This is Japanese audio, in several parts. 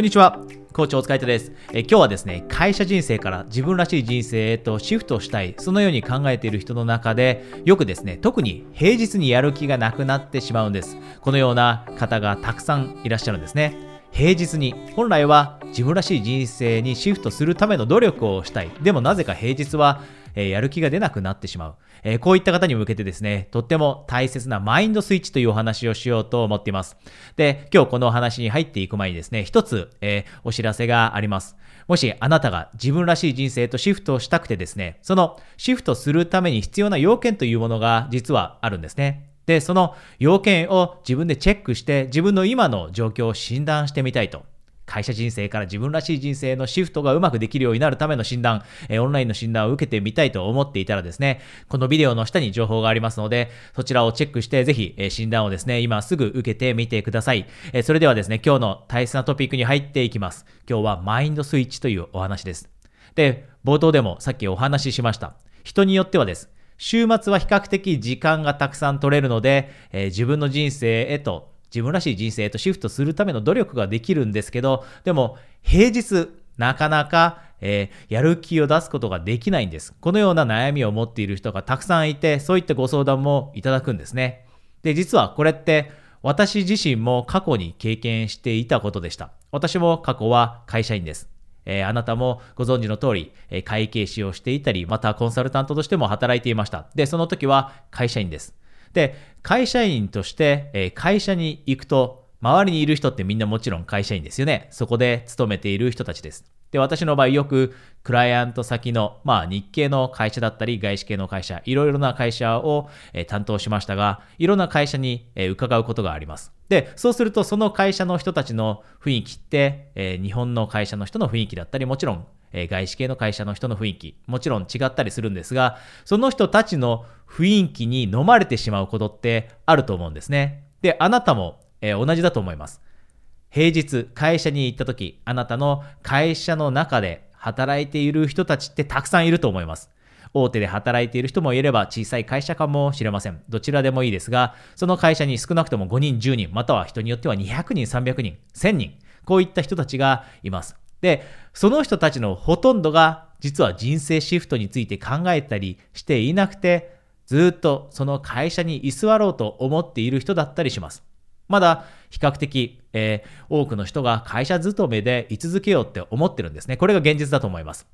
こんにちは。コーチお疲れ様です。え今日はですね、会社人生から自分らしい人生へとシフトしたい、そのように考えている人の中で、よくですね、特に平日にやる気がなくなってしまうんです。このような方がたくさんいらっしゃるんですね。平日に本来は自分らしい人生にシフトするための努力をしたい。でもなぜか平日はえー、やる気が出なくなってしまう、えー、こういった方に向けてですね、とっても大切なマインドスイッチというお話をしようと思っています。で、今日このお話に入っていく前にですね、一つ、えー、お知らせがあります。もしあなたが自分らしい人生とシフトをしたくてですね、そのシフトするために必要な要件というものが実はあるんですね。で、その要件を自分でチェックして自分の今の状況を診断してみたいと会社人生から自分らしい人生のシフトがうまくできるようになるための診断、えオンラインの診断を受けてみたいと思っていたらですね、このビデオの下に情報がありますので、そちらをチェックして、ぜひ、え診断をですね、今すぐ受けてみてください。えそれではですね、今日の大切なトピックに入っていきます。今日はマインドスイッチというお話です。で、冒頭でもさっきお話ししました。人によってはです。週末は比較的時間がたくさん取れるので、えー、自分の人生へと自分らしい人生へとシフトするための努力ができるんですけど、でも平日なかなか、えー、やる気を出すことができないんです。このような悩みを持っている人がたくさんいて、そういったご相談もいただくんですね。で、実はこれって私自身も過去に経験していたことでした。私も過去は会社員です。えー、あなたもご存知の通り、えー、会計士をしていたり、またコンサルタントとしても働いていました。で、その時は会社員です。で、会社員として、え会社に行くと、周りにいる人ってみんなもちろん会社員ですよね。そこで勤めている人たちです。で、私の場合よくクライアント先の、まあ日系の会社だったり外資系の会社、いろいろな会社を、え担当しましたが、いろんな会社に、え伺うことがあります。で、そうするとその会社の人たちの雰囲気って、え日本の会社の人の雰囲気だったり、もちろんえ外資系の会社の人の雰囲気、もちろん違ったりするんですが、その人たちの雰囲気に飲まれてしまうことってあると思うんですね。で、あなたも、え同じだと思います。平日、会社に行った時、あなたの会社の中で働いている人たちってたくさんいると思います。大手で働いている人もいれば小さい会社かもしれません。どちらでもいいですが、その会社に少なくとも5人、10人、または人によっては200人、300人、1000人、こういった人たちがいます。で、その人たちのほとんどが実は人生シフトについて考えたりしていなくて、ずっとその会社に居座ろうと思っている人だったりします。まだ比較的、えー、多くの人が会社勤めで居続けようって思ってるんですね。これが現実だと思います。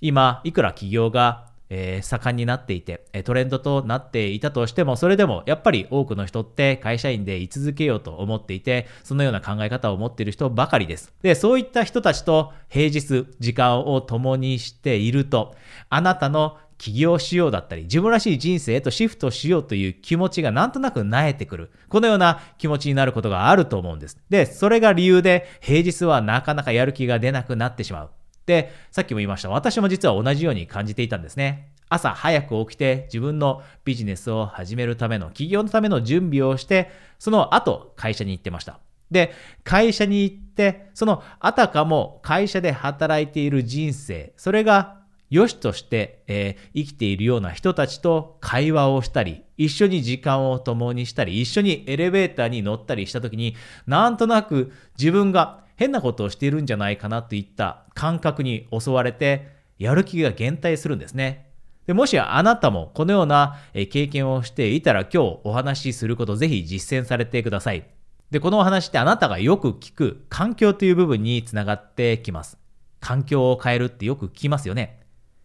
今、いくら企業がえー、盛んになっていて、トレンドとなっていたとしても、それでもやっぱり多くの人って会社員で居続けようと思っていて、そのような考え方を持っている人ばかりです。で、そういった人たちと平日時間を共にしていると、あなたの起業しようだったり、自分らしい人生へとシフトしようという気持ちがなんとなく萎えてくる。このような気持ちになることがあると思うんです。で、それが理由で平日はなかなかやる気が出なくなってしまう。で、さっきも言いました。私も実は同じように感じていたんですね。朝早く起きて自分のビジネスを始めるための、企業のための準備をして、その後会社に行ってました。で、会社に行って、そのあたかも会社で働いている人生、それが良しとして、えー、生きているような人たちと会話をしたり、一緒に時間を共にしたり、一緒にエレベーターに乗ったりした時に、なんとなく自分が変なことをしているんじゃないかなといった感覚に襲われて、やる気が減退するんですね。でもしあなたもこのような経験をしていたら今日お話しすることぜひ実践されてください。で、このお話ってあなたがよく聞く環境という部分につながってきます。環境を変えるってよく聞きますよね。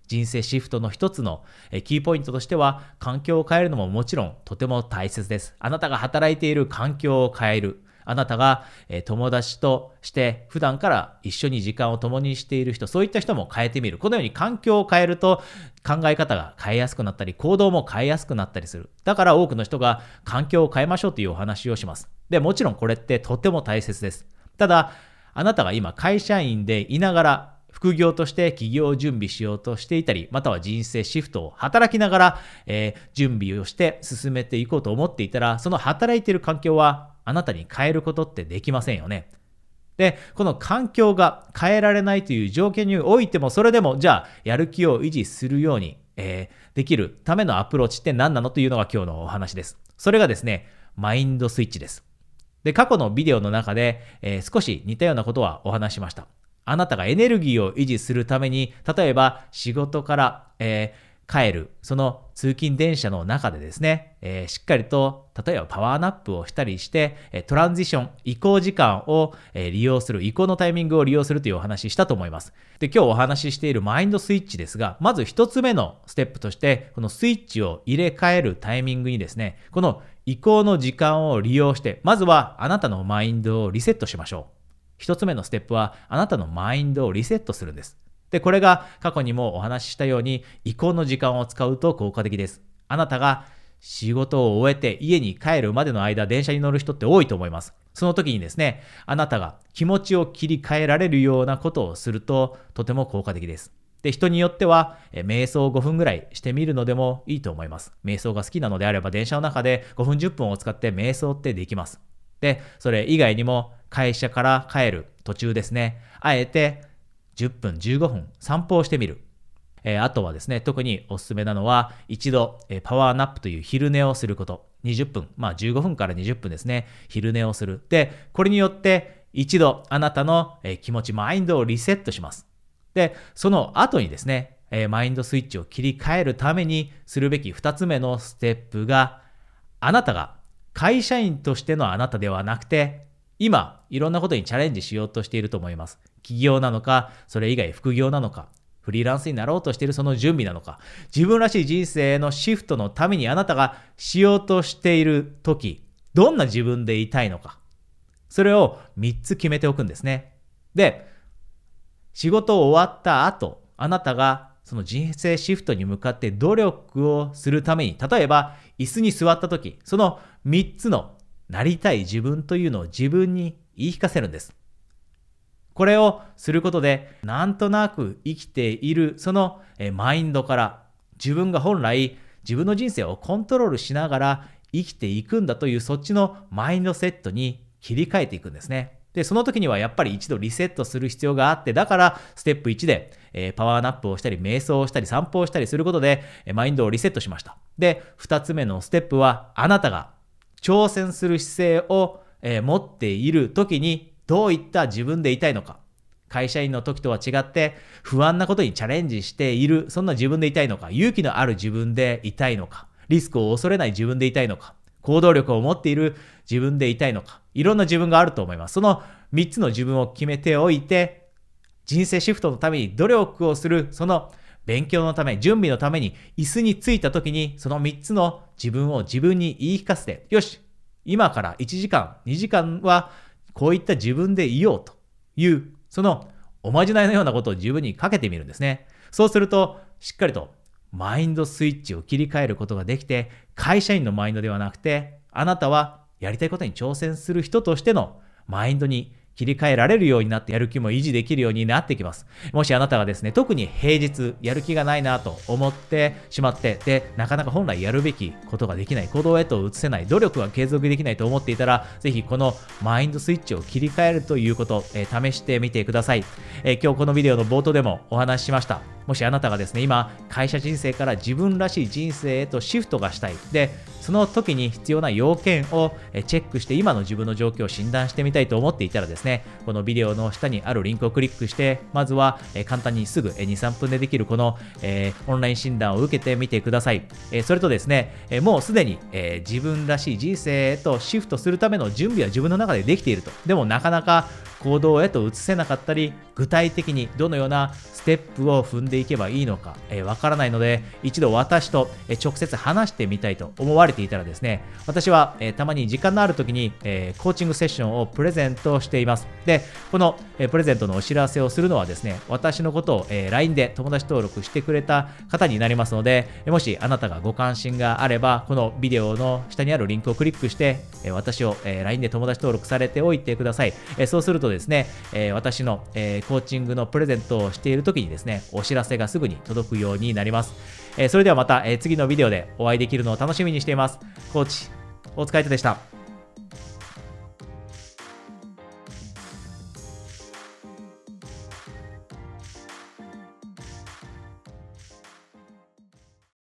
人生シフトの一つのキーポイントとしては環境を変えるのももちろんとても大切です。あなたが働いている環境を変える。あなたが、え友達として普段から一緒に時間を共にしている人、そういった人も変えてみる。このように環境を変えると考え方が変えやすくなったり、行動も変えやすくなったりする。だから多くの人が環境を変えましょうというお話をします。で、もちろんこれってとても大切です。ただ、あなたが今会社員でいながら副業として起業準備しようとしていたり、または人生シフトを働きながら、えー、準備をして進めていこうと思っていたら、その働いている環境はあなたに変えることってできませんよね。で、この環境が変えられないという条件においても、それでも、じゃあ、やる気を維持するように、えー、できるためのアプローチって何なのというのが今日のお話です。それがですね、マインドスイッチです。で、過去のビデオの中で、えー、少し似たようなことはお話しました。あなたがエネルギーを維持するために、例えば仕事から、えー帰る、その通勤電車の中でですね、えー、しっかりと、例えばパワーナップをしたりして、トランジション、移行時間を利用する、移行のタイミングを利用するというお話ししたと思います。で、今日お話ししているマインドスイッチですが、まず一つ目のステップとして、このスイッチを入れ替えるタイミングにですね、この移行の時間を利用して、まずはあなたのマインドをリセットしましょう。一つ目のステップは、あなたのマインドをリセットするんです。で、これが過去にもお話ししたように、移行の時間を使うと効果的です。あなたが仕事を終えて家に帰るまでの間、電車に乗る人って多いと思います。その時にですね、あなたが気持ちを切り替えられるようなことをすると、とても効果的です。で、人によっては、瞑想を5分ぐらいしてみるのでもいいと思います。瞑想が好きなのであれば、電車の中で5分10分を使って瞑想ってできます。で、それ以外にも、会社から帰る途中ですね、あえて10分、15分散歩をしてみる。えー、あとはですね、特におすすめなのは、一度、えー、パワーナップという昼寝をすること。20分、まあ15分から20分ですね、昼寝をする。で、これによって、一度あなたの、えー、気持ち、マインドをリセットします。で、その後にですね、えマインドスイッチを切り替えるためにするべき2つ目のステップが、あなたが会社員としてのあなたではなくて、今、いろんなことにチャレンジしようとしていると思います。起業なのか、それ以外副業なのか、フリーランスになろうとしているその準備なのか、自分らしい人生のシフトのためにあなたがしようとしている時、どんな自分でいたいのか、それを3つ決めておくんですね。で、仕事終わった後、あなたがその人生シフトに向かって努力をするために、例えば椅子に座った時、その3つのなりたい自分というのを自分に言い聞かせるんです。これをすることで、なんとなく生きている、そのマインドから、自分が本来自分の人生をコントロールしながら生きていくんだというそっちのマインドセットに切り替えていくんですね。で、その時にはやっぱり一度リセットする必要があって、だからステップ1で、えー、パワーナップをしたり、瞑想をしたり、散歩をしたりすることで、え、マインドをリセットしました。で、2つ目のステップは、あなたが挑戦する姿勢を、えー、持っている時にどういった自分でいたいのか。会社員の時とは違って不安なことにチャレンジしている、そんな自分でいたいのか、勇気のある自分でいたいのか、リスクを恐れない自分でいたいのか、行動力を持っている自分でいたいのか、いろんな自分があると思います。その3つの自分を決めておいて、人生シフトのために努力をする、その勉強のため、準備のために椅子に着いた時に、その3つの自分を自分に言い聞かせて、よし、今から1時間、2時間はこういった自分でいようという、そのおまじないのようなことを自分にかけてみるんですね。そうすると、しっかりとマインドスイッチを切り替えることができて、会社員のマインドではなくて、あなたはやりたいことに挑戦する人としてのマインドに切り替えられるようになってやる気も維持できるようになってきます。もしあなたがですね、特に平日やる気がないなと思ってしまって、で、なかなか本来やるべきことができない、行動へと移せない、努力が継続できないと思っていたら、ぜひこのマインドスイッチを切り替えるということ、えー、試してみてください、えー、今日このビデオの冒頭でもお話ししました。もしあなたがですね、今、会社人生から自分らしい人生へとシフトがしたい。で、その時に必要な要件をチェックして今の自分の状況を診断してみたいと思っていたらですね、このビデオの下にあるリンクをクリックして、まずは簡単にすぐ2、3分でできるこのオンライン診断を受けてみてください。それとですね、もうすでに自分らしい人生へとシフトするための準備は自分の中でできていると。でもなかなか行動へと移せなかったり、具体的にどのようなステップを踏んでいけばいいのかわ、からないので、一度私と、直接話してみたいと思われていたらですね、私は、たまに時間のある時に、コーチングセッションをプレゼントしています。ますで、この、えプレゼントのお知らせをするのはですね、私のことを、え LINE で友達登録してくれた方になりますので、もしあなたがご関心があれば、このビデオの下にあるリンクをクリックして、え私を、え LINE で友達登録されておいてください。えそうするとですね、え私の、えコーチングのプレゼントをしている時にですね、お知らせがすぐに届くようになります。えそれではまた、え次のビデオでお会いできるのを楽しみにしています。コーチ、大塚海人でした。